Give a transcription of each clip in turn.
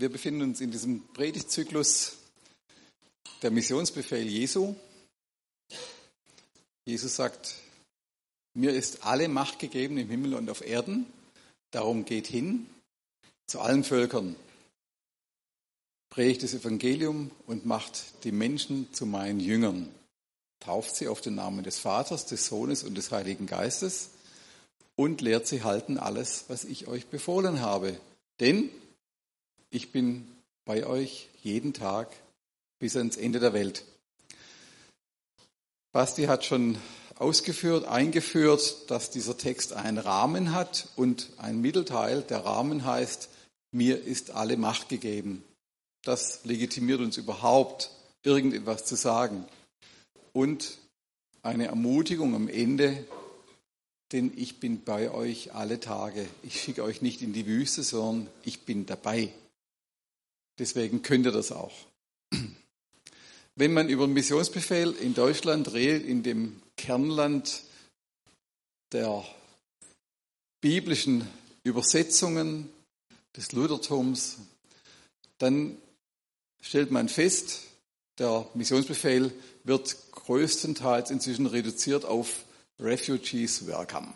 Wir befinden uns in diesem Predigtzyklus der Missionsbefehl Jesu. Jesus sagt, mir ist alle Macht gegeben im Himmel und auf Erden. Darum geht hin zu allen Völkern, predigt das Evangelium und macht die Menschen zu meinen Jüngern. Tauft sie auf den Namen des Vaters, des Sohnes und des Heiligen Geistes und lehrt sie halten alles, was ich euch befohlen habe. Denn ich bin bei euch jeden Tag bis ans Ende der Welt. Basti hat schon ausgeführt, eingeführt, dass dieser Text einen Rahmen hat und ein Mittelteil. Der Rahmen heißt, mir ist alle Macht gegeben. Das legitimiert uns überhaupt, irgendetwas zu sagen. Und eine Ermutigung am Ende, denn ich bin bei euch alle Tage. Ich schicke euch nicht in die Wüste, sondern ich bin dabei. Deswegen könnt ihr das auch. Wenn man über den Missionsbefehl in Deutschland redet, in dem Kernland der biblischen Übersetzungen des Luthertums, dann stellt man fest, der Missionsbefehl wird größtenteils inzwischen reduziert auf Refugees Welcome.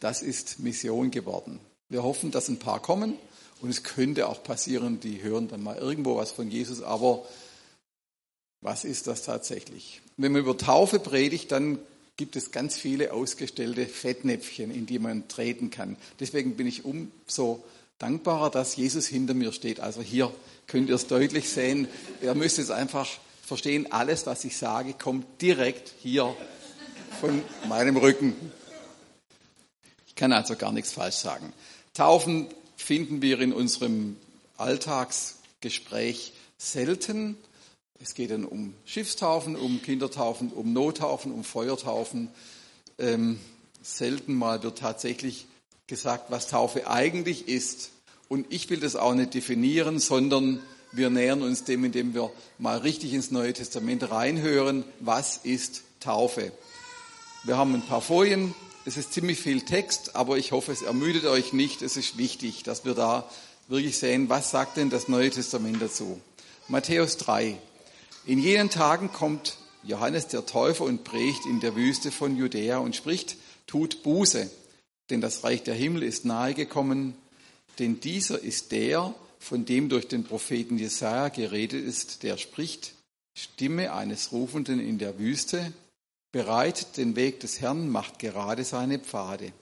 Das ist Mission geworden. Wir hoffen, dass ein paar kommen, und es könnte auch passieren, die hören dann mal irgendwo was von Jesus, aber was ist das tatsächlich? Wenn man über Taufe predigt, dann gibt es ganz viele ausgestellte Fettnäpfchen, in die man treten kann. Deswegen bin ich umso dankbarer, dass Jesus hinter mir steht. Also hier könnt ihr es deutlich sehen. Ihr müsst es einfach verstehen, alles, was ich sage, kommt direkt hier von meinem Rücken. Ich kann also gar nichts falsch sagen. Taufen finden wir in unserem Alltagsgespräch selten. Es geht dann um Schiffstaufen, um Kindertaufen, um Nottaufen, um Feuertaufen. Ähm, selten mal wird tatsächlich gesagt, was Taufe eigentlich ist. Und ich will das auch nicht definieren, sondern wir nähern uns dem, indem wir mal richtig ins Neue Testament reinhören, was ist Taufe. Wir haben ein paar Folien es ist ziemlich viel Text, aber ich hoffe, es ermüdet euch nicht. Es ist wichtig, dass wir da wirklich sehen, was sagt denn das Neue Testament dazu. Matthäus 3. In jenen Tagen kommt Johannes der Täufer und predigt in der Wüste von Judäa und spricht, tut Buße, denn das Reich der Himmel ist nahe gekommen, denn dieser ist der, von dem durch den Propheten Jesaja geredet ist, der spricht, Stimme eines Rufenden in der Wüste, bereitet den Weg des Herrn, macht gerade seine Pfade.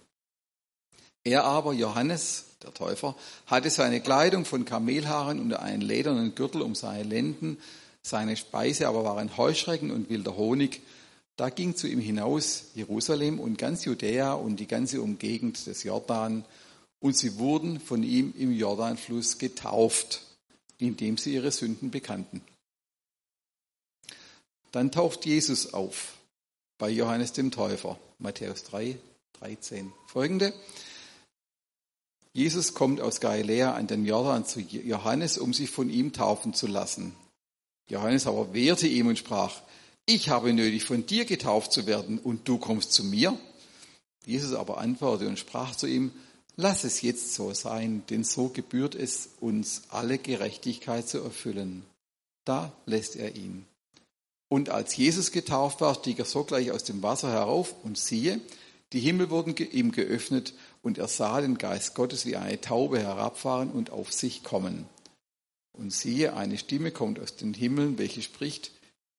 Er aber, Johannes, der Täufer, hatte seine Kleidung von Kamelhaaren und einen ledernen Gürtel um seine Lenden, seine Speise aber waren Heuschrecken und wilder Honig. Da ging zu ihm hinaus Jerusalem und ganz Judäa und die ganze Umgegend des Jordan, und sie wurden von ihm im Jordanfluss getauft, indem sie ihre Sünden bekannten. Dann tauft Jesus auf bei Johannes dem Täufer. Matthäus 3, 13 folgende. Jesus kommt aus Galiläa an den Jordan zu Johannes, um sich von ihm taufen zu lassen. Johannes aber wehrte ihm und sprach, ich habe nötig, von dir getauft zu werden und du kommst zu mir? Jesus aber antwortete und sprach zu ihm, lass es jetzt so sein, denn so gebührt es uns, alle Gerechtigkeit zu erfüllen. Da lässt er ihn. Und als Jesus getauft war, stieg er sogleich aus dem Wasser herauf und siehe, die Himmel wurden ihm geöffnet und er sah den Geist Gottes wie eine Taube herabfahren und auf sich kommen. Und siehe, eine Stimme kommt aus den Himmeln, welche spricht,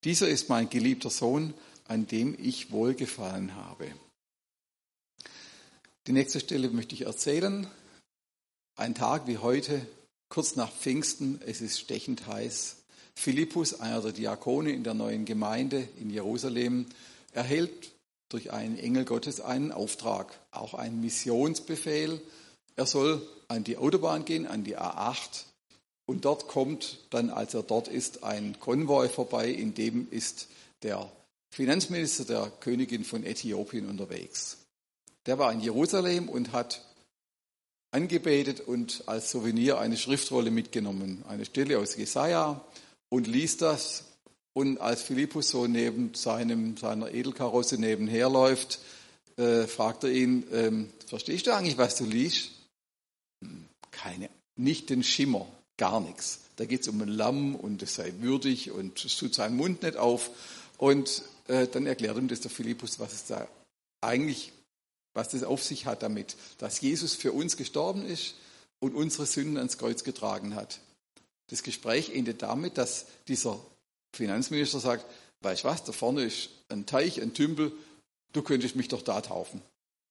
dieser ist mein geliebter Sohn, an dem ich wohlgefallen habe. Die nächste Stelle möchte ich erzählen. Ein Tag wie heute, kurz nach Pfingsten, es ist stechend heiß. Philippus, einer der Diakone in der neuen Gemeinde in Jerusalem, erhält durch einen Engel Gottes einen Auftrag, auch einen Missionsbefehl. Er soll an die Autobahn gehen, an die A8. Und dort kommt dann, als er dort ist, ein Konvoi vorbei, in dem ist der Finanzminister der Königin von Äthiopien unterwegs. Der war in Jerusalem und hat angebetet und als Souvenir eine Schriftrolle mitgenommen. Eine Stelle aus Jesaja, und liest das. Und als Philippus so neben seinem, seiner Edelkarosse nebenher läuft, äh, fragt er ihn, ähm, verstehst du eigentlich, was du liest? Hm, keine, nicht den Schimmer. gar nichts. Da geht es um ein Lamm und es sei würdig und es tut seinen Mund nicht auf. Und äh, dann erklärt ihm das der Philippus, was es da eigentlich, was das auf sich hat damit, dass Jesus für uns gestorben ist und unsere Sünden ans Kreuz getragen hat. Das Gespräch endet damit, dass dieser Finanzminister sagt, weißt was, da vorne ist ein Teich, ein Tümpel, du könntest mich doch da taufen.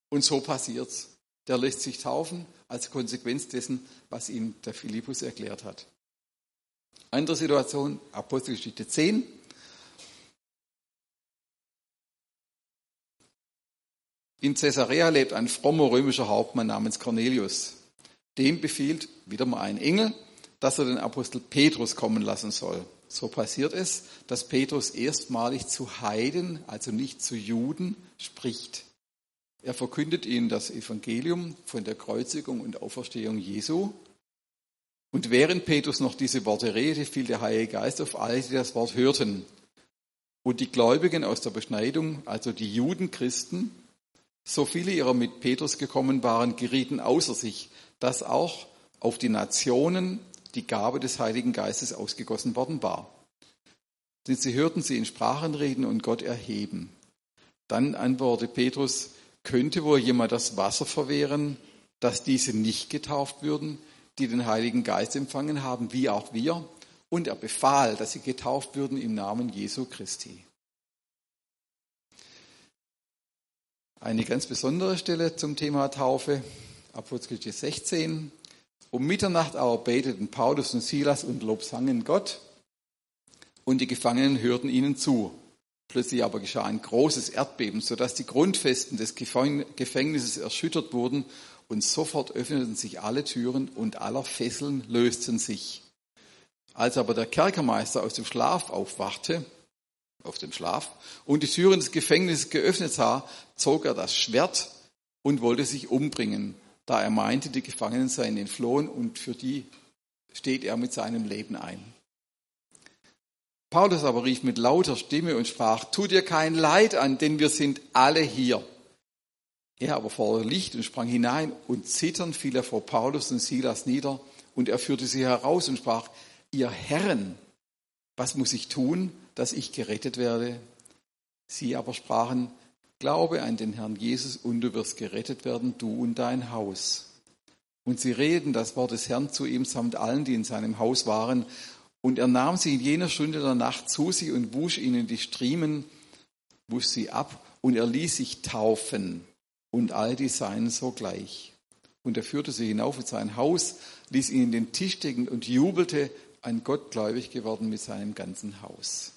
Und so passiert's. Der lässt sich taufen als Konsequenz dessen, was ihm der Philippus erklärt hat. Andere Situation, Apostelgeschichte 10. In Caesarea lebt ein frommer römischer Hauptmann namens Cornelius. Dem befiehlt wieder mal ein Engel, dass er den Apostel Petrus kommen lassen soll. So passiert es, dass Petrus erstmalig zu Heiden, also nicht zu Juden, spricht. Er verkündet ihnen das Evangelium von der Kreuzigung und Auferstehung Jesu. Und während Petrus noch diese Worte redete, fiel der Heilige Geist auf alle, die das Wort hörten. Und die Gläubigen aus der Beschneidung, also die Judenchristen, so viele ihrer mit Petrus gekommen waren, gerieten außer sich, dass auch auf die Nationen die Gabe des Heiligen Geistes ausgegossen worden war. Denn sie hörten sie in Sprachen reden und Gott erheben. Dann antwortete Petrus, könnte wohl jemand das Wasser verwehren, dass diese nicht getauft würden, die den Heiligen Geist empfangen haben, wie auch wir? Und er befahl, dass sie getauft würden im Namen Jesu Christi. Eine ganz besondere Stelle zum Thema Taufe, Apostelgeschichte 16. Um Mitternacht aber beteten Paulus und Silas und lobsangen Gott und die Gefangenen hörten ihnen zu. Plötzlich aber geschah ein großes Erdbeben, sodass die Grundfesten des Gefängnisses erschüttert wurden und sofort öffneten sich alle Türen und aller Fesseln lösten sich. Als aber der Kerkermeister aus dem Schlaf aufwachte, auf dem Schlaf, und die Türen des Gefängnisses geöffnet sah, zog er das Schwert und wollte sich umbringen, da er meinte, die Gefangenen seien entflohen und für die steht er mit seinem Leben ein. Paulus aber rief mit lauter Stimme und sprach, tu dir kein Leid an, denn wir sind alle hier. Er aber vor Licht und sprang hinein und zitternd fiel er vor Paulus und Silas nieder und er führte sie heraus und sprach, ihr Herren, was muss ich tun, dass ich gerettet werde? Sie aber sprachen, glaube an den Herrn Jesus und du wirst gerettet werden, du und dein Haus. Und sie redeten das Wort des Herrn zu ihm samt allen, die in seinem Haus waren. Und er nahm sie in jener Stunde der Nacht zu sich und wusch ihnen die Striemen, wusch sie ab und er ließ sich taufen und all die seien sogleich. Und er führte sie hinauf in sein Haus, ließ ihnen den Tisch decken und jubelte, ein Gott gläubig geworden mit seinem ganzen Haus.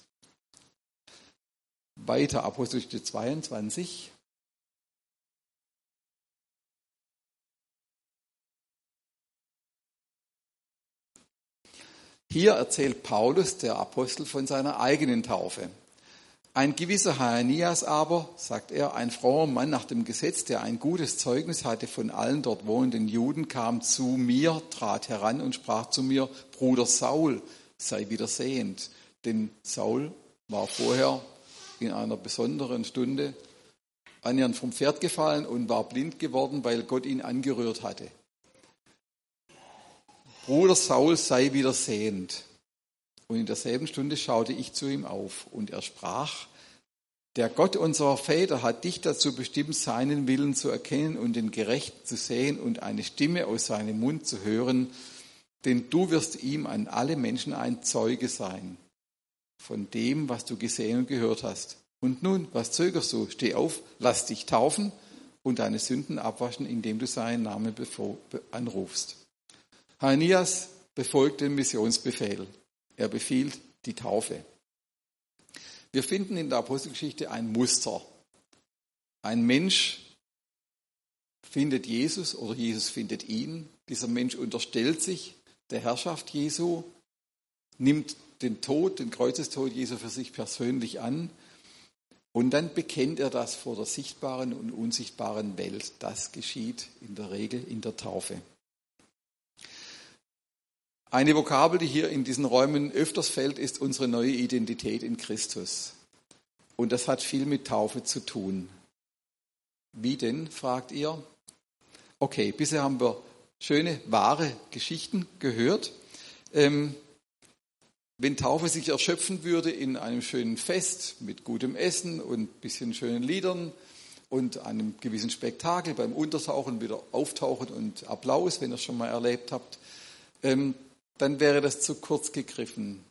Weiter Apostelgeschichte 22. Hier erzählt Paulus, der Apostel, von seiner eigenen Taufe. Ein gewisser Hananias aber, sagt er, ein frommer Mann nach dem Gesetz, der ein gutes Zeugnis hatte von allen dort wohnenden Juden, kam zu mir, trat heran und sprach zu mir, Bruder Saul, sei wieder sehend. Denn Saul war vorher in einer besonderen Stunde annähernd vom Pferd gefallen und war blind geworden, weil Gott ihn angerührt hatte. Bruder Saul sei wieder sehend. Und in derselben Stunde schaute ich zu ihm auf und er sprach, der Gott unserer Väter hat dich dazu bestimmt, seinen Willen zu erkennen und den Gerechten zu sehen und eine Stimme aus seinem Mund zu hören, denn du wirst ihm an alle Menschen ein Zeuge sein von dem, was du gesehen und gehört hast. Und nun, was zögerst du? Steh auf, lass dich taufen und deine Sünden abwaschen, indem du seinen Namen anrufst. Hananias befolgt den Missionsbefehl. Er befiehlt die Taufe. Wir finden in der Apostelgeschichte ein Muster. Ein Mensch findet Jesus oder Jesus findet ihn. Dieser Mensch unterstellt sich der Herrschaft Jesu, nimmt den Tod, den Kreuzestod Jesu für sich persönlich an und dann bekennt er das vor der sichtbaren und unsichtbaren Welt. Das geschieht in der Regel in der Taufe. Eine Vokabel, die hier in diesen Räumen öfters fällt, ist unsere neue Identität in Christus. Und das hat viel mit Taufe zu tun. Wie denn, fragt ihr? Okay, bisher haben wir schöne, wahre Geschichten gehört. Ähm, wenn Taufe sich erschöpfen würde in einem schönen Fest mit gutem Essen und ein bisschen schönen Liedern und einem gewissen Spektakel beim Untertauchen wieder auftauchen und Applaus, wenn ihr es schon mal erlebt habt, ähm, dann wäre das zu kurz gegriffen.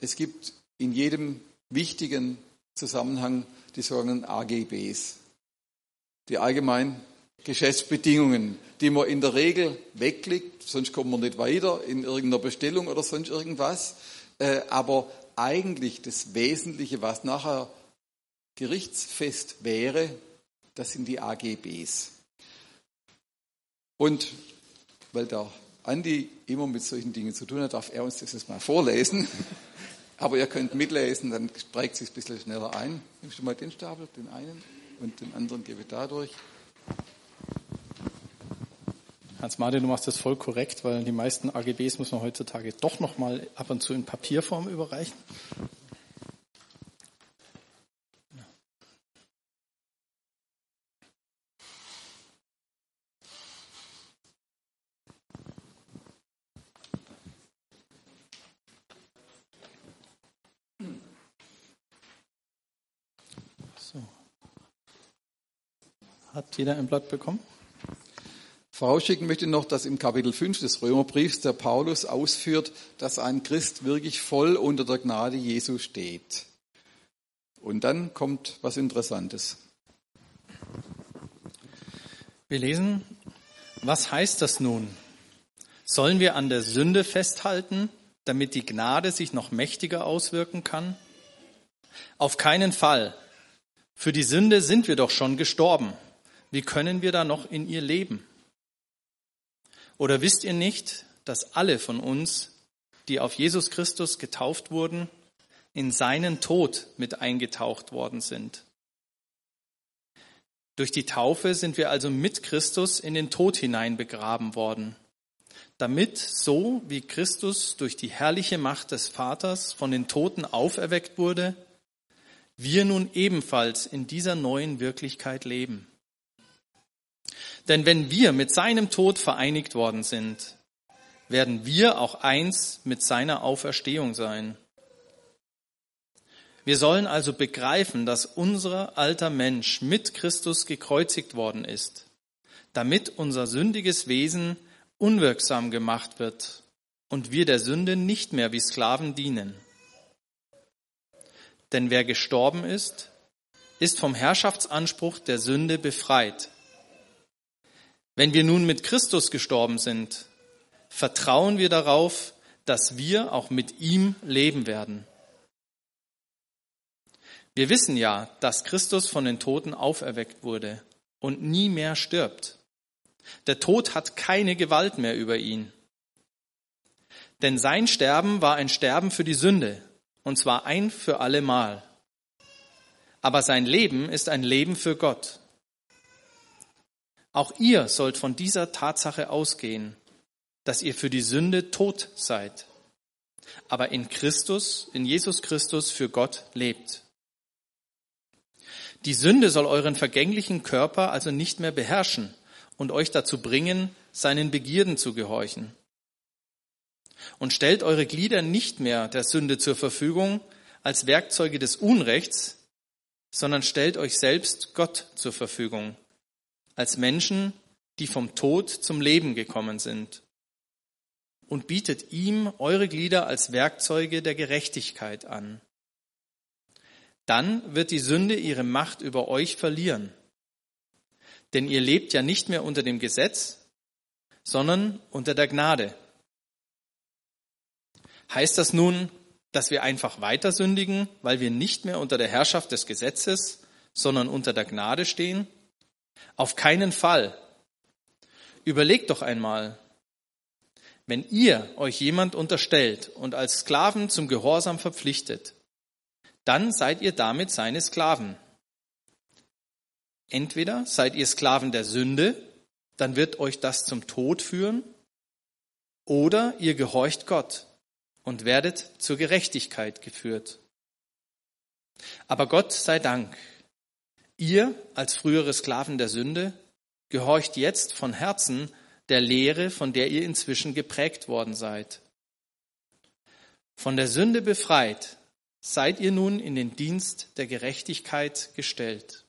Es gibt in jedem wichtigen Zusammenhang die sogenannten AGBs, die allgemeinen Geschäftsbedingungen, die man in der Regel wegklickt, sonst kommt man nicht weiter in irgendeiner Bestellung oder sonst irgendwas. Äh, aber eigentlich das Wesentliche, was nachher gerichtsfest wäre, das sind die AGBs. Und weil der Andi immer mit solchen Dingen zu tun hat, darf er uns das jetzt mal vorlesen. Aber ihr könnt mitlesen, dann prägt es sich ein bisschen schneller ein. Nimmst du mal den Stapel, den einen, und den anderen gebe ich da durch. Hans-Martin, du machst das voll korrekt, weil die meisten AGBs muss man heutzutage doch noch mal ab und zu in Papierform überreichen. Hat jeder ein Blatt bekommen? Vorausschicken möchte ich noch, dass im Kapitel 5 des Römerbriefs der Paulus ausführt, dass ein Christ wirklich voll unter der Gnade Jesu steht. Und dann kommt was Interessantes. Wir lesen, was heißt das nun? Sollen wir an der Sünde festhalten, damit die Gnade sich noch mächtiger auswirken kann? Auf keinen Fall. Für die Sünde sind wir doch schon gestorben. Wie können wir da noch in ihr leben? Oder wisst ihr nicht, dass alle von uns, die auf Jesus Christus getauft wurden, in seinen Tod mit eingetaucht worden sind? Durch die Taufe sind wir also mit Christus in den Tod hinein begraben worden, damit so wie Christus durch die herrliche Macht des Vaters von den Toten auferweckt wurde, wir nun ebenfalls in dieser neuen Wirklichkeit leben. Denn wenn wir mit seinem Tod vereinigt worden sind, werden wir auch eins mit seiner Auferstehung sein. Wir sollen also begreifen, dass unser alter Mensch mit Christus gekreuzigt worden ist, damit unser sündiges Wesen unwirksam gemacht wird und wir der Sünde nicht mehr wie Sklaven dienen. Denn wer gestorben ist, ist vom Herrschaftsanspruch der Sünde befreit. Wenn wir nun mit Christus gestorben sind, vertrauen wir darauf, dass wir auch mit ihm leben werden. Wir wissen ja, dass Christus von den Toten auferweckt wurde und nie mehr stirbt. Der Tod hat keine Gewalt mehr über ihn. Denn sein Sterben war ein Sterben für die Sünde, und zwar ein für alle Mal. Aber sein Leben ist ein Leben für Gott. Auch ihr sollt von dieser Tatsache ausgehen, dass ihr für die Sünde tot seid, aber in Christus, in Jesus Christus für Gott lebt. Die Sünde soll euren vergänglichen Körper also nicht mehr beherrschen und euch dazu bringen, seinen Begierden zu gehorchen. Und stellt eure Glieder nicht mehr der Sünde zur Verfügung als Werkzeuge des Unrechts, sondern stellt euch selbst Gott zur Verfügung als Menschen, die vom Tod zum Leben gekommen sind und bietet ihm eure Glieder als Werkzeuge der Gerechtigkeit an. Dann wird die Sünde ihre Macht über euch verlieren. Denn ihr lebt ja nicht mehr unter dem Gesetz, sondern unter der Gnade. Heißt das nun, dass wir einfach weiter sündigen, weil wir nicht mehr unter der Herrschaft des Gesetzes, sondern unter der Gnade stehen? Auf keinen Fall. Überlegt doch einmal, wenn ihr euch jemand unterstellt und als Sklaven zum Gehorsam verpflichtet, dann seid ihr damit seine Sklaven. Entweder seid ihr Sklaven der Sünde, dann wird euch das zum Tod führen, oder ihr gehorcht Gott und werdet zur Gerechtigkeit geführt. Aber Gott sei Dank, Ihr als frühere Sklaven der Sünde gehorcht jetzt von Herzen der Lehre, von der ihr inzwischen geprägt worden seid. Von der Sünde befreit, seid ihr nun in den Dienst der Gerechtigkeit gestellt.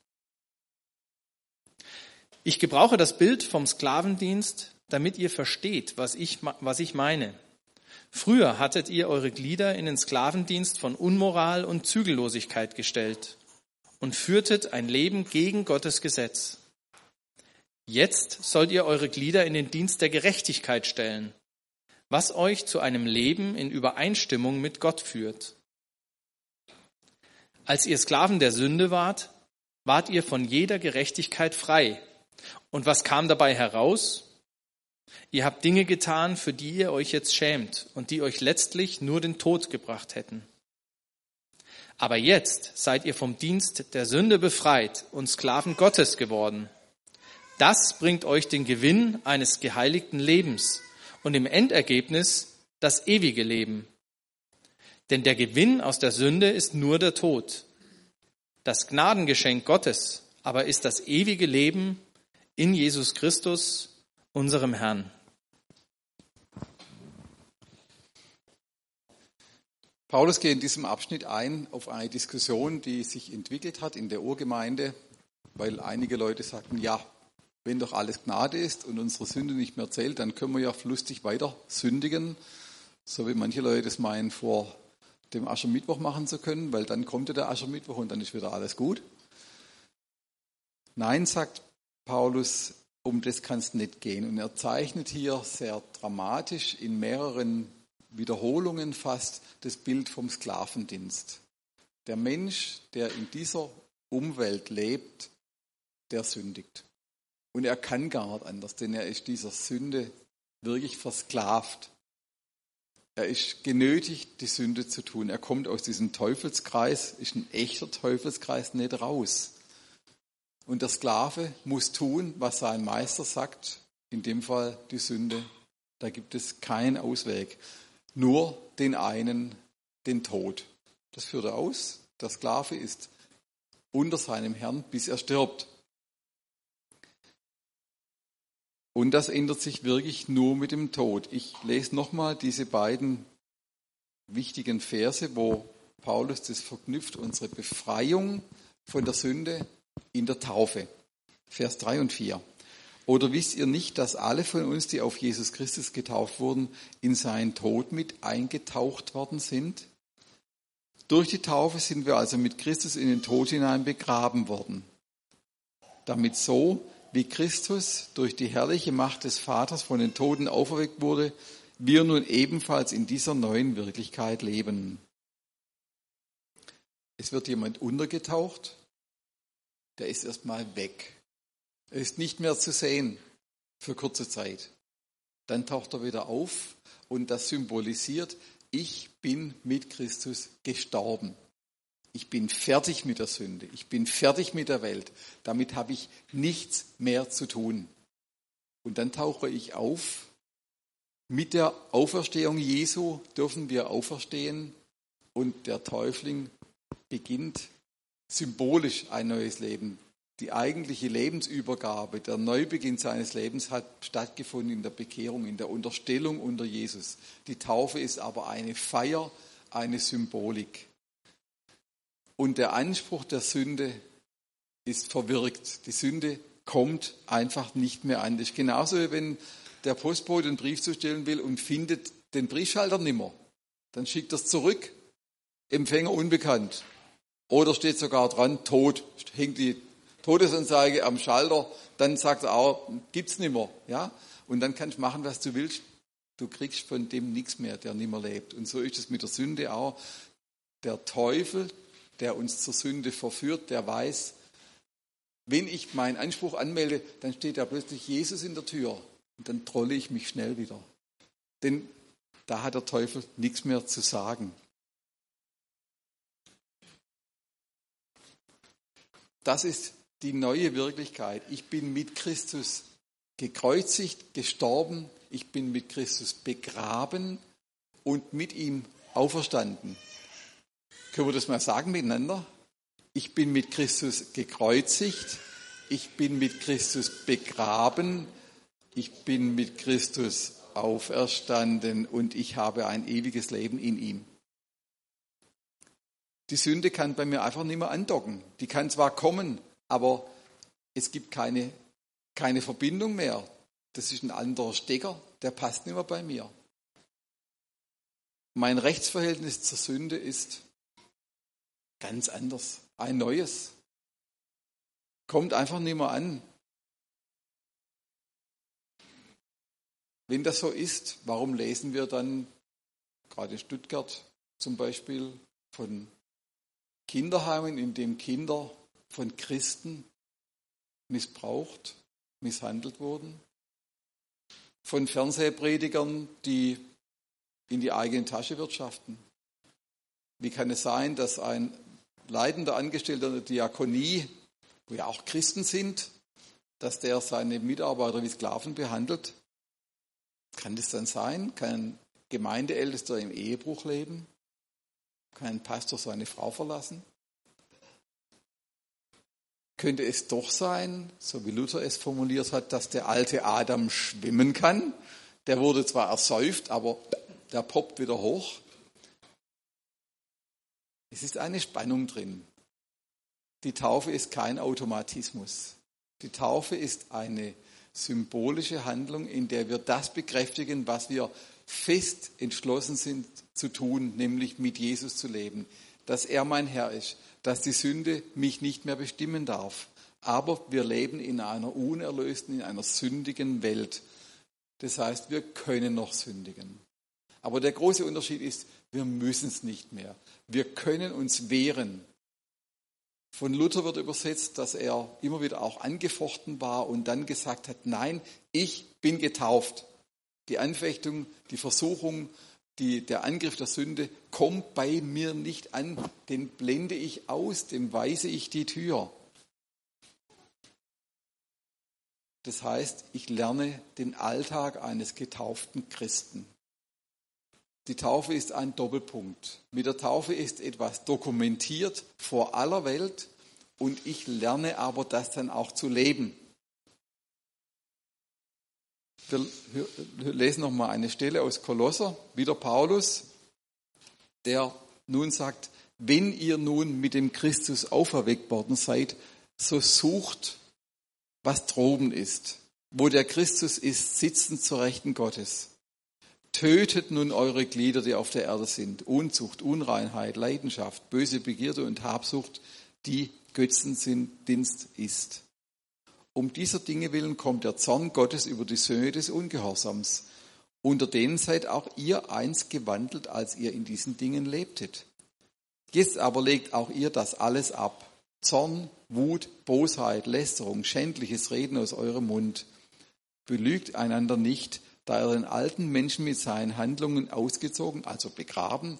Ich gebrauche das Bild vom Sklavendienst, damit ihr versteht, was ich, was ich meine. Früher hattet ihr eure Glieder in den Sklavendienst von Unmoral und Zügellosigkeit gestellt und führtet ein Leben gegen Gottes Gesetz. Jetzt sollt ihr eure Glieder in den Dienst der Gerechtigkeit stellen, was euch zu einem Leben in Übereinstimmung mit Gott führt. Als ihr Sklaven der Sünde wart, wart ihr von jeder Gerechtigkeit frei. Und was kam dabei heraus? Ihr habt Dinge getan, für die ihr euch jetzt schämt und die euch letztlich nur den Tod gebracht hätten. Aber jetzt seid ihr vom Dienst der Sünde befreit und Sklaven Gottes geworden. Das bringt euch den Gewinn eines geheiligten Lebens und im Endergebnis das ewige Leben. Denn der Gewinn aus der Sünde ist nur der Tod. Das Gnadengeschenk Gottes aber ist das ewige Leben in Jesus Christus, unserem Herrn. Paulus geht in diesem Abschnitt ein auf eine Diskussion, die sich entwickelt hat in der Urgemeinde, weil einige Leute sagten, ja, wenn doch alles Gnade ist und unsere Sünde nicht mehr zählt, dann können wir ja lustig weiter sündigen, so wie manche Leute es meinen, vor dem Aschermittwoch machen zu können, weil dann kommt ja der Aschermittwoch und dann ist wieder alles gut. Nein, sagt Paulus, um das kann es nicht gehen. Und er zeichnet hier sehr dramatisch in mehreren Wiederholungen fast das Bild vom Sklavendienst. Der Mensch, der in dieser Umwelt lebt, der sündigt. Und er kann gar nicht anders, denn er ist dieser Sünde wirklich versklavt. Er ist genötigt, die Sünde zu tun. Er kommt aus diesem Teufelskreis, ist ein echter Teufelskreis nicht raus. Und der Sklave muss tun, was sein Meister sagt, in dem Fall die Sünde. Da gibt es keinen Ausweg. Nur den einen, den Tod. Das führt er aus. Der Sklave ist unter seinem Herrn, bis er stirbt. Und das ändert sich wirklich nur mit dem Tod. Ich lese nochmal diese beiden wichtigen Verse, wo Paulus das verknüpft, unsere Befreiung von der Sünde in der Taufe. Vers 3 und 4. Oder wisst ihr nicht, dass alle von uns, die auf Jesus Christus getauft wurden, in seinen Tod mit eingetaucht worden sind? Durch die Taufe sind wir also mit Christus in den Tod hinein begraben worden. Damit so, wie Christus durch die herrliche Macht des Vaters von den Toten auferweckt wurde, wir nun ebenfalls in dieser neuen Wirklichkeit leben. Es wird jemand untergetaucht, der ist erstmal weg. Er ist nicht mehr zu sehen für kurze Zeit. Dann taucht er wieder auf und das symbolisiert, ich bin mit Christus gestorben. Ich bin fertig mit der Sünde. Ich bin fertig mit der Welt. Damit habe ich nichts mehr zu tun. Und dann tauche ich auf. Mit der Auferstehung Jesu dürfen wir auferstehen und der Täufling beginnt symbolisch ein neues Leben. Die eigentliche Lebensübergabe, der Neubeginn seines Lebens hat stattgefunden in der Bekehrung, in der Unterstellung unter Jesus. Die Taufe ist aber eine Feier, eine Symbolik. Und der Anspruch der Sünde ist verwirkt. Die Sünde kommt einfach nicht mehr an. Das ist genauso, wie wenn der Postbote einen Brief zustellen will und findet den Briefschalter nimmer. Dann schickt er es zurück, Empfänger unbekannt. Oder steht sogar dran, tot, hängt die Todesanzeige am Schalter, dann sagt er auch, gibt's nimmer, ja? Und dann kannst du machen, was du willst. Du kriegst von dem nichts mehr, der nimmer lebt. Und so ist es mit der Sünde auch. Der Teufel, der uns zur Sünde verführt, der weiß, wenn ich meinen Anspruch anmelde, dann steht da plötzlich Jesus in der Tür und dann trolle ich mich schnell wieder. Denn da hat der Teufel nichts mehr zu sagen. Das ist die neue Wirklichkeit. Ich bin mit Christus gekreuzigt, gestorben, ich bin mit Christus begraben und mit ihm auferstanden. Können wir das mal sagen miteinander? Ich bin mit Christus gekreuzigt, ich bin mit Christus begraben, ich bin mit Christus auferstanden und ich habe ein ewiges Leben in ihm. Die Sünde kann bei mir einfach nicht mehr andocken. Die kann zwar kommen, aber es gibt keine, keine Verbindung mehr. Das ist ein anderer Stecker, der passt nicht mehr bei mir. Mein Rechtsverhältnis zur Sünde ist ganz anders, ein neues. Kommt einfach nicht mehr an. Wenn das so ist, warum lesen wir dann gerade in Stuttgart zum Beispiel von Kinderheimen, in dem Kinder von Christen missbraucht, misshandelt wurden? Von Fernsehpredigern, die in die eigene Tasche wirtschaften? Wie kann es sein, dass ein leitender Angestellter der Diakonie, wo ja auch Christen sind, dass der seine Mitarbeiter wie Sklaven behandelt? Kann das dann sein? Kann ein Gemeindeältester im Ehebruch leben? Kann ein Pastor seine Frau verlassen? Könnte es doch sein, so wie Luther es formuliert hat, dass der alte Adam schwimmen kann? Der wurde zwar ersäuft, aber der poppt wieder hoch. Es ist eine Spannung drin. Die Taufe ist kein Automatismus. Die Taufe ist eine symbolische Handlung, in der wir das bekräftigen, was wir fest entschlossen sind zu tun, nämlich mit Jesus zu leben, dass er mein Herr ist, dass die Sünde mich nicht mehr bestimmen darf. Aber wir leben in einer unerlösten, in einer sündigen Welt. Das heißt, wir können noch sündigen. Aber der große Unterschied ist, wir müssen es nicht mehr. Wir können uns wehren. Von Luther wird übersetzt, dass er immer wieder auch angefochten war und dann gesagt hat, nein, ich bin getauft. Die Anfechtung, die Versuchung, die, der Angriff der Sünde kommt bei mir nicht an, den blende ich aus, dem weise ich die Tür. Das heißt, ich lerne den Alltag eines getauften Christen. Die Taufe ist ein Doppelpunkt. Mit der Taufe ist etwas dokumentiert vor aller Welt und ich lerne aber das dann auch zu leben. Wir lesen noch mal eine Stelle aus Kolosser, wieder Paulus, der nun sagt, wenn ihr nun mit dem Christus auferweckt worden seid, so sucht, was droben ist. Wo der Christus ist, sitzend zur Rechten Gottes. Tötet nun eure Glieder, die auf der Erde sind. Unzucht, Unreinheit, Leidenschaft, böse Begierde und Habsucht, die Götzendienst ist. Um dieser Dinge willen kommt der Zorn Gottes über die Söhne des Ungehorsams. Unter denen seid auch ihr einst gewandelt, als ihr in diesen Dingen lebtet. Jetzt aber legt auch ihr das alles ab. Zorn, Wut, Bosheit, Lästerung, schändliches Reden aus eurem Mund. Belügt einander nicht, da ihr den alten Menschen mit seinen Handlungen ausgezogen, also begraben,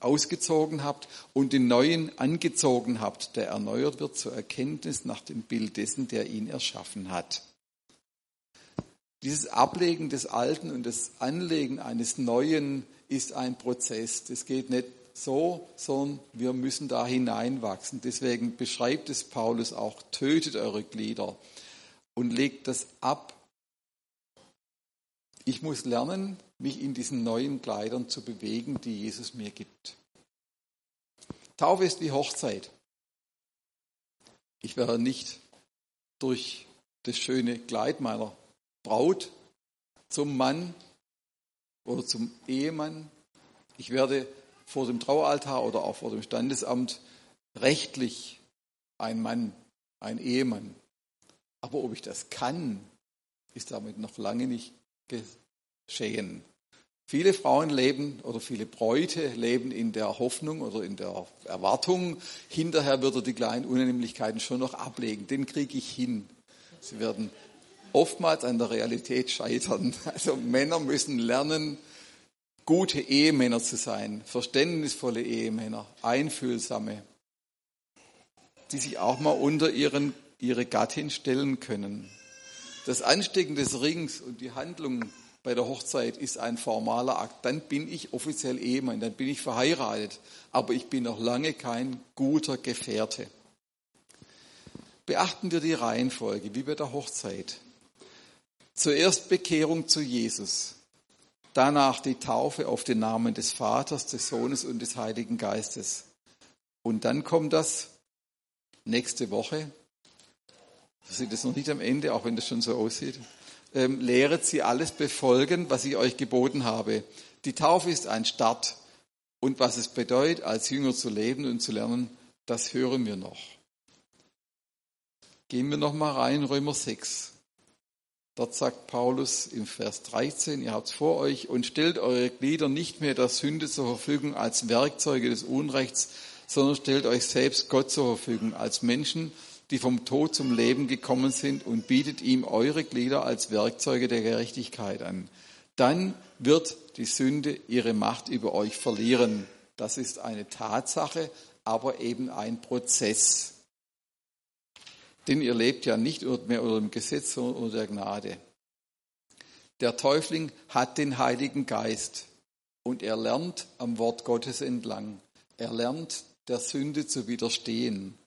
ausgezogen habt und den neuen angezogen habt, der erneuert wird zur Erkenntnis nach dem Bild dessen, der ihn erschaffen hat. Dieses Ablegen des Alten und das Anlegen eines Neuen ist ein Prozess. Das geht nicht so, sondern wir müssen da hineinwachsen. Deswegen beschreibt es Paulus auch, tötet eure Glieder und legt das ab ich muss lernen, mich in diesen neuen Kleidern zu bewegen, die Jesus mir gibt. Taufe ist wie Hochzeit. Ich werde nicht durch das schöne Kleid meiner Braut zum Mann oder zum Ehemann. Ich werde vor dem Traualtar oder auch vor dem Standesamt rechtlich ein Mann, ein Ehemann. Aber ob ich das kann, ist damit noch lange nicht geschehen. Viele Frauen leben oder viele Bräute leben in der Hoffnung oder in der Erwartung, hinterher wird er die kleinen Unannehmlichkeiten schon noch ablegen. Den kriege ich hin. Sie werden oftmals an der Realität scheitern. Also Männer müssen lernen, gute Ehemänner zu sein, verständnisvolle Ehemänner, einfühlsame, die sich auch mal unter ihren, ihre Gattin stellen können. Das Anstecken des Rings und die Handlung bei der Hochzeit ist ein formaler Akt. Dann bin ich offiziell Ehemann, dann bin ich verheiratet, aber ich bin noch lange kein guter Gefährte. Beachten wir die Reihenfolge, wie bei der Hochzeit. Zuerst Bekehrung zu Jesus, danach die Taufe auf den Namen des Vaters, des Sohnes und des Heiligen Geistes, Und dann kommt das nächste Woche. Das sieht es noch nicht am Ende, auch wenn das schon so aussieht. Ähm, lehret sie alles befolgen, was ich euch geboten habe. Die Taufe ist ein Start. Und was es bedeutet, als Jünger zu leben und zu lernen, das hören wir noch. Gehen wir noch mal rein, Römer 6. Dort sagt Paulus im Vers 13, ihr habt vor euch und stellt eure Glieder nicht mehr der Sünde zur Verfügung als Werkzeuge des Unrechts, sondern stellt euch selbst Gott zur Verfügung als Menschen, die vom Tod zum Leben gekommen sind und bietet ihm eure Glieder als Werkzeuge der Gerechtigkeit an. Dann wird die Sünde ihre Macht über euch verlieren. Das ist eine Tatsache, aber eben ein Prozess. Denn ihr lebt ja nicht mehr unter dem Gesetz, sondern unter der Gnade. Der Täufling hat den Heiligen Geist und er lernt am Wort Gottes entlang. Er lernt der Sünde zu widerstehen.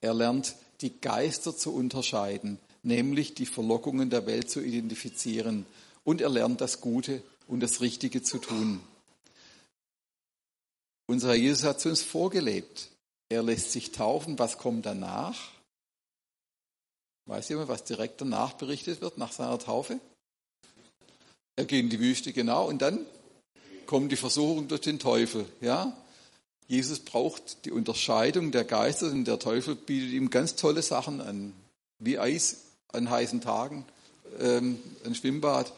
Er lernt die Geister zu unterscheiden, nämlich die Verlockungen der Welt zu identifizieren. Und er lernt das Gute und das Richtige zu tun. Unser Jesus hat es uns vorgelebt. Er lässt sich taufen. Was kommt danach? Weiß jemand, was direkt danach berichtet wird, nach seiner Taufe? Er geht in die Wüste, genau, und dann kommt die Versuchung durch den Teufel. Ja? Jesus braucht die Unterscheidung der Geister, denn der Teufel bietet ihm ganz tolle Sachen an, wie Eis an heißen Tagen, ähm, ein Schwimmbad.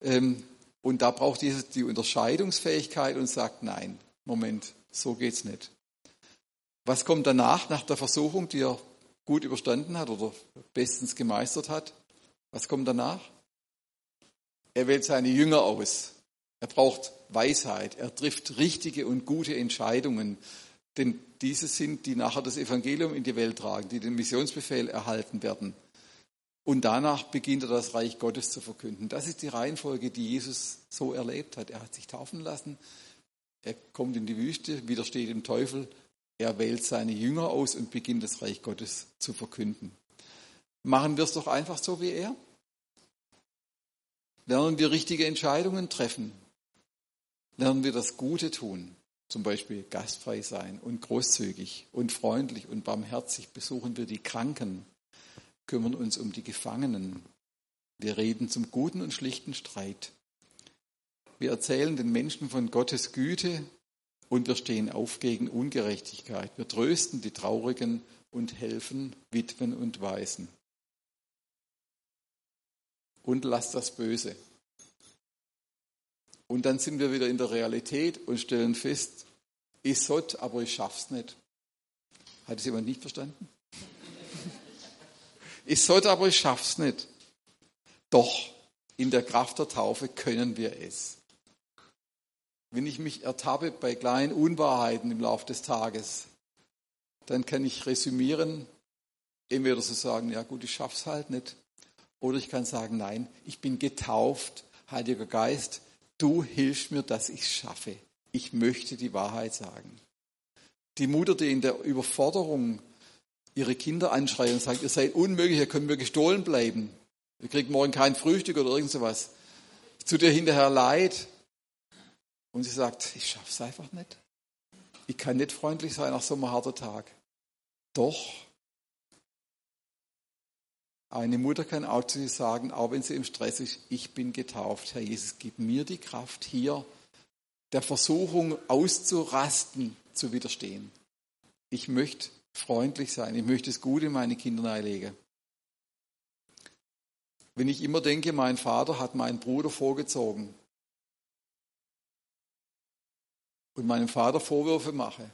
Ähm, und da braucht Jesus die Unterscheidungsfähigkeit und sagt, nein, Moment, so geht's nicht. Was kommt danach, nach der Versuchung, die er gut überstanden hat oder bestens gemeistert hat? Was kommt danach? Er wählt seine Jünger aus. Er braucht Weisheit. Er trifft richtige und gute Entscheidungen. Denn diese sind, die nachher das Evangelium in die Welt tragen, die den Missionsbefehl erhalten werden. Und danach beginnt er das Reich Gottes zu verkünden. Das ist die Reihenfolge, die Jesus so erlebt hat. Er hat sich taufen lassen. Er kommt in die Wüste, widersteht dem Teufel. Er wählt seine Jünger aus und beginnt das Reich Gottes zu verkünden. Machen wir es doch einfach so wie er. Lernen wir richtige Entscheidungen treffen lernen wir das Gute tun, zum Beispiel gastfrei sein und großzügig und freundlich und barmherzig besuchen wir die Kranken, kümmern uns um die Gefangenen. Wir reden zum guten und schlichten Streit. Wir erzählen den Menschen von Gottes Güte und wir stehen auf gegen Ungerechtigkeit. Wir trösten die Traurigen und helfen Witwen und Waisen. Und lasst das Böse. Und dann sind wir wieder in der Realität und stellen fest, ich sollte, aber ich schaff's nicht. Hat es jemand nicht verstanden? ich sollte, aber ich schaff's nicht. Doch, in der Kraft der Taufe können wir es. Wenn ich mich ertappe bei kleinen Unwahrheiten im Laufe des Tages, dann kann ich resümieren, entweder so sagen, ja gut, ich schaff's halt nicht, oder ich kann sagen, nein, ich bin getauft, Heiliger Geist, du hilfst mir, dass ich es schaffe. Ich möchte die Wahrheit sagen. Die Mutter, die in der Überforderung ihre Kinder anschreit und sagt, ihr seid unmöglich, ihr könnt mir gestohlen bleiben. Ihr kriegt morgen kein Frühstück oder irgend sowas. Zu dir hinterher leid. Und sie sagt, ich schaff's einfach nicht. Ich kann nicht freundlich sein nach so einem harten Tag. Doch, eine Mutter kann auch zu dir sagen, auch wenn sie im Stress ist, ich bin getauft. Herr Jesus, gib mir die Kraft, hier der Versuchung auszurasten, zu widerstehen. Ich möchte freundlich sein. Ich möchte das Gute in meine Kinder einlegen. Wenn ich immer denke, mein Vater hat meinen Bruder vorgezogen und meinem Vater Vorwürfe mache,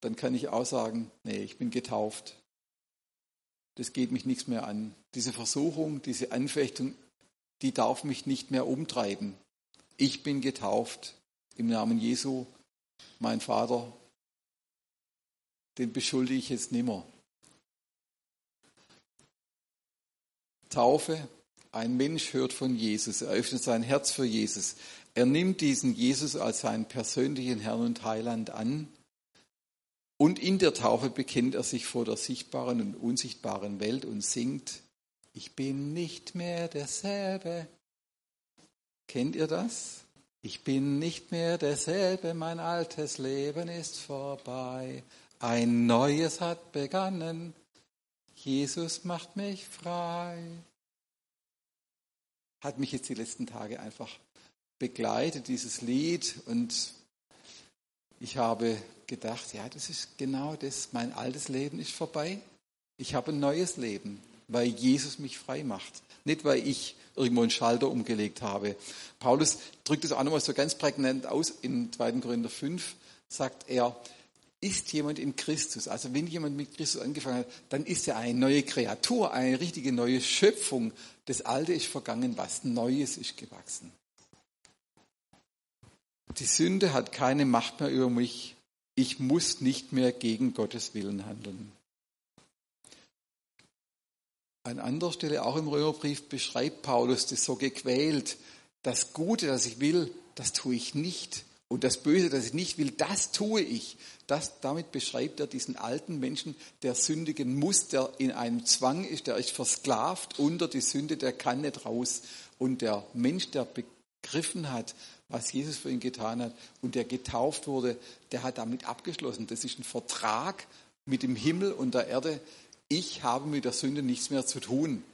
dann kann ich auch sagen, nee, ich bin getauft das geht mich nichts mehr an. Diese Versuchung, diese Anfechtung, die darf mich nicht mehr umtreiben. Ich bin getauft im Namen Jesu. Mein Vater, den beschuldige ich jetzt nimmer. Taufe, ein Mensch hört von Jesus, er öffnet sein Herz für Jesus. Er nimmt diesen Jesus als seinen persönlichen Herrn und Heiland an und in der Taufe bekennt er sich vor der sichtbaren und unsichtbaren Welt und singt, ich bin nicht mehr derselbe. Kennt ihr das? Ich bin nicht mehr derselbe, mein altes Leben ist vorbei. Ein neues hat begonnen. Jesus macht mich frei. Hat mich jetzt die letzten Tage einfach begleitet, dieses Lied. Und ich habe gedacht, ja, das ist genau das. Mein altes Leben ist vorbei. Ich habe ein neues Leben, weil Jesus mich frei macht. Nicht, weil ich irgendwo einen Schalter umgelegt habe. Paulus drückt es auch nochmal so ganz prägnant aus. In 2. Korinther 5 sagt er, ist jemand in Christus, also wenn jemand mit Christus angefangen hat, dann ist er eine neue Kreatur, eine richtige neue Schöpfung. Das Alte ist vergangen, was Neues ist gewachsen. Die Sünde hat keine Macht mehr über mich. Ich muss nicht mehr gegen Gottes Willen handeln. An anderer Stelle, auch im Römerbrief, beschreibt Paulus das so gequält. Das Gute, das ich will, das tue ich nicht. Und das Böse, das ich nicht will, das tue ich. Das, damit beschreibt er diesen alten Menschen, der sündigen muss, der in einem Zwang ist, der ist versklavt unter die Sünde, der kann nicht raus. Und der Mensch, der begriffen hat, was Jesus für ihn getan hat und der getauft wurde, der hat damit abgeschlossen. Das ist ein Vertrag mit dem Himmel und der Erde, ich habe mit der Sünde nichts mehr zu tun.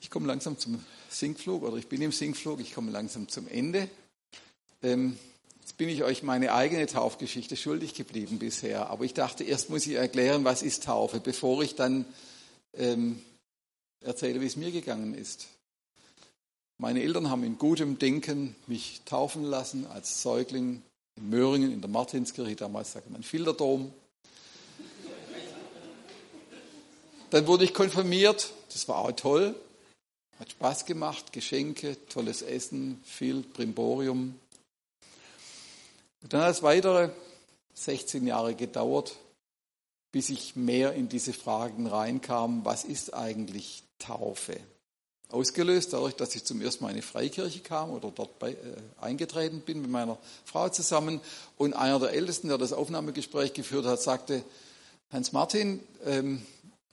Ich komme langsam zum Sinkflug oder ich bin im Sinkflug, ich komme langsam zum Ende. Ähm, jetzt bin ich euch meine eigene Taufgeschichte schuldig geblieben bisher, aber ich dachte, erst muss ich erklären, was ist Taufe, bevor ich dann ähm, erzähle, wie es mir gegangen ist. Meine Eltern haben in gutem Denken mich taufen lassen als Säugling in Möhringen in der Martinskirche, damals sagte man Filterdom. Dann wurde ich konfirmiert, das war auch toll, hat Spaß gemacht, Geschenke, tolles Essen, viel Brimborium. Und dann hat es weitere 16 Jahre gedauert, bis ich mehr in diese Fragen reinkam, was ist eigentlich Taufe? Ausgelöst dadurch, dass ich zum ersten Mal in eine Freikirche kam oder dort bei, äh, eingetreten bin mit meiner Frau zusammen. Und einer der Ältesten, der das Aufnahmegespräch geführt hat, sagte, Hans Martin, ähm,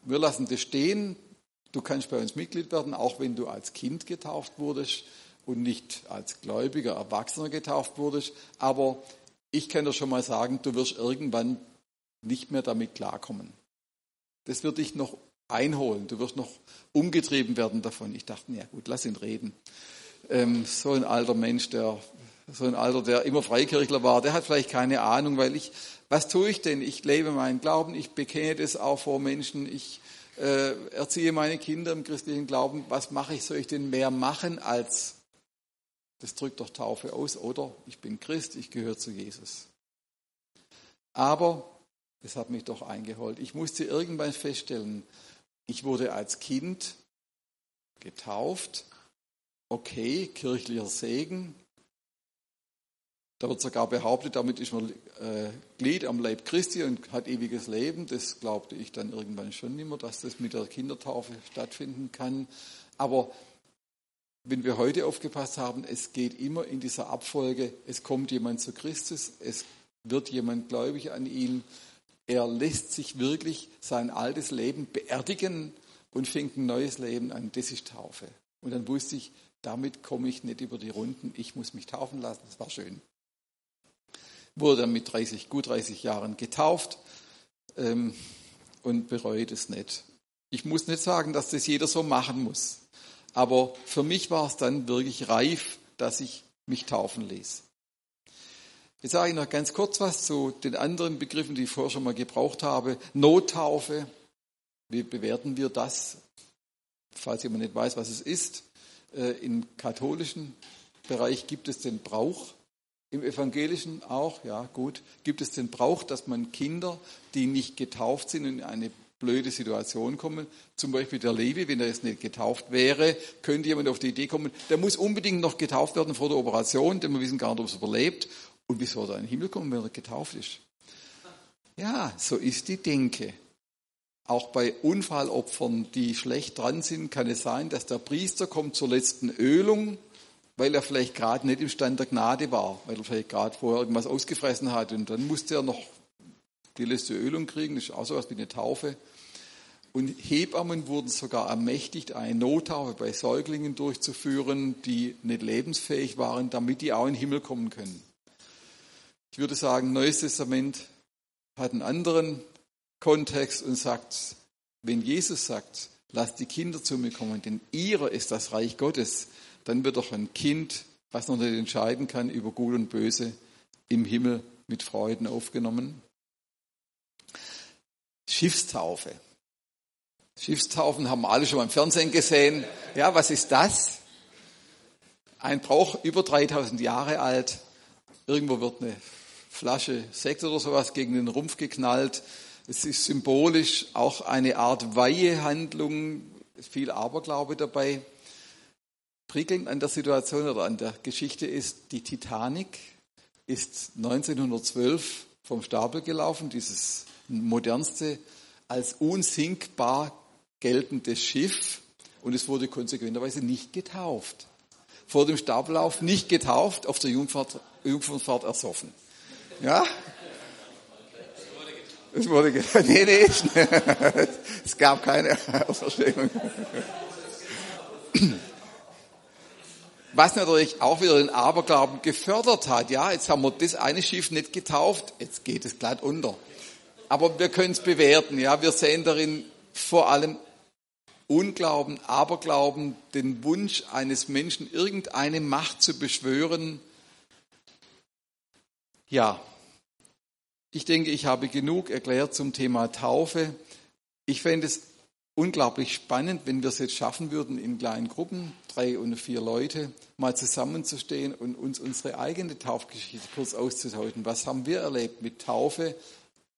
wir lassen das stehen. Du kannst bei uns Mitglied werden, auch wenn du als Kind getauft wurdest und nicht als gläubiger Erwachsener getauft wurdest. Aber ich kann dir schon mal sagen, du wirst irgendwann nicht mehr damit klarkommen. Das wird dich noch einholen. Du wirst noch umgetrieben werden davon. Ich dachte, ja gut, lass ihn reden. Ähm, so ein alter Mensch, der, so ein alter, der immer Freikirchler war, der hat vielleicht keine Ahnung, weil ich, was tue ich denn? Ich lebe meinen Glauben, ich bekenne das auch vor Menschen, ich äh, erziehe meine Kinder im christlichen Glauben. Was mache ich? Soll ich denn mehr machen als, das drückt doch Taufe aus, oder? Ich bin Christ, ich gehöre zu Jesus. Aber es hat mich doch eingeholt. Ich musste irgendwann feststellen, ich wurde als Kind getauft. Okay, kirchlicher Segen. Da wird sogar behauptet, damit ist man äh, Glied am Leib Christi und hat ewiges Leben. Das glaubte ich dann irgendwann schon nicht mehr, dass das mit der Kindertaufe stattfinden kann. Aber wenn wir heute aufgepasst haben, es geht immer in dieser Abfolge, es kommt jemand zu Christus, es wird jemand gläubig an ihn er lässt sich wirklich sein altes Leben beerdigen und fängt ein neues Leben an. Das ist Taufe. Und dann wusste ich, damit komme ich nicht über die Runden. Ich muss mich taufen lassen. Das war schön. Wurde dann mit 30, gut 30 Jahren getauft ähm, und bereut es nicht. Ich muss nicht sagen, dass das jeder so machen muss. Aber für mich war es dann wirklich reif, dass ich mich taufen ließ. Jetzt sage ich noch ganz kurz was zu den anderen Begriffen, die ich vorher schon mal gebraucht habe. Nottaufe. Wie bewerten wir das? Falls jemand nicht weiß, was es ist. Äh, Im katholischen Bereich gibt es den Brauch. Im evangelischen auch, ja gut, gibt es den Brauch, dass man Kinder, die nicht getauft sind, in eine blöde Situation kommen. Zum Beispiel der Levi, wenn er jetzt nicht getauft wäre, könnte jemand auf die Idee kommen, der muss unbedingt noch getauft werden vor der Operation, denn wir wissen gar nicht, ob es überlebt. Und wie soll er in den Himmel kommen, wenn er getauft ist? Ja, so ist die Denke. Auch bei Unfallopfern, die schlecht dran sind, kann es sein, dass der Priester kommt zur letzten Ölung, weil er vielleicht gerade nicht im Stand der Gnade war, weil er vielleicht gerade vorher irgendwas ausgefressen hat und dann musste er noch die letzte Ölung kriegen, das ist auch so was wie eine Taufe. Und Hebammen wurden sogar ermächtigt, eine Nottaufe bei Säuglingen durchzuführen, die nicht lebensfähig waren, damit die auch in den Himmel kommen können. Ich würde sagen, Neues Testament hat einen anderen Kontext und sagt, wenn Jesus sagt, lasst die Kinder zu mir kommen, denn ihrer ist das Reich Gottes, dann wird doch ein Kind, was noch nicht entscheiden kann über Gut und Böse, im Himmel mit Freuden aufgenommen. Schiffstaufe. Schiffstaufen haben alle schon mal im Fernsehen gesehen. Ja, was ist das? Ein Brauch über 3000 Jahre alt. Irgendwo wird eine Flasche Sekt oder sowas gegen den Rumpf geknallt. Es ist symbolisch auch eine Art Weihehandlung, viel Aberglaube dabei. Prickelnd an der Situation oder an der Geschichte ist, die Titanic ist 1912 vom Stapel gelaufen, dieses modernste als unsinkbar geltendes Schiff und es wurde konsequenterweise nicht getauft. Vor dem Stapellauf nicht getauft, auf der Jungfernfahrt ersoffen. Ja? Es wurde getauft. Nee, nee. es gab keine Auferstehung. Was natürlich auch wieder den Aberglauben gefördert hat. Ja, jetzt haben wir das eine Schiff nicht getauft, jetzt geht es glatt unter. Aber wir können es bewerten. Ja, wir sehen darin vor allem Unglauben, Aberglauben, den Wunsch eines Menschen, irgendeine Macht zu beschwören. Ja, ich denke, ich habe genug erklärt zum Thema Taufe. Ich fände es unglaublich spannend, wenn wir es jetzt schaffen würden, in kleinen Gruppen, drei und vier Leute, mal zusammenzustehen und uns unsere eigene Taufgeschichte kurz auszutauschen. Was haben wir erlebt mit Taufe?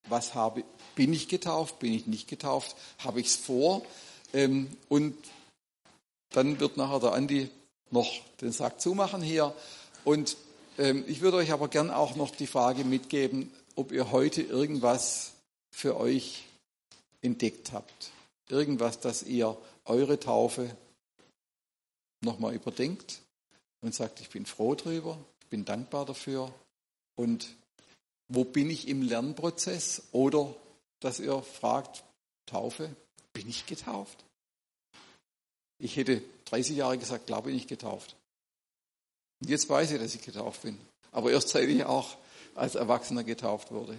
Was habe, bin ich getauft? Bin ich nicht getauft? Habe ich es vor? Ähm, und dann wird nachher der Andi noch den Sack zumachen hier. Und ähm, ich würde euch aber gern auch noch die Frage mitgeben, ob ihr heute irgendwas für euch entdeckt habt. Irgendwas, dass ihr eure Taufe nochmal überdenkt und sagt, ich bin froh drüber, ich bin dankbar dafür. Und wo bin ich im Lernprozess? Oder dass ihr fragt, Taufe, bin ich getauft? Ich hätte 30 Jahre gesagt, glaube ich nicht getauft. Und jetzt weiß ich, dass ich getauft bin. Aber erst seit ich auch als Erwachsener getauft wurde.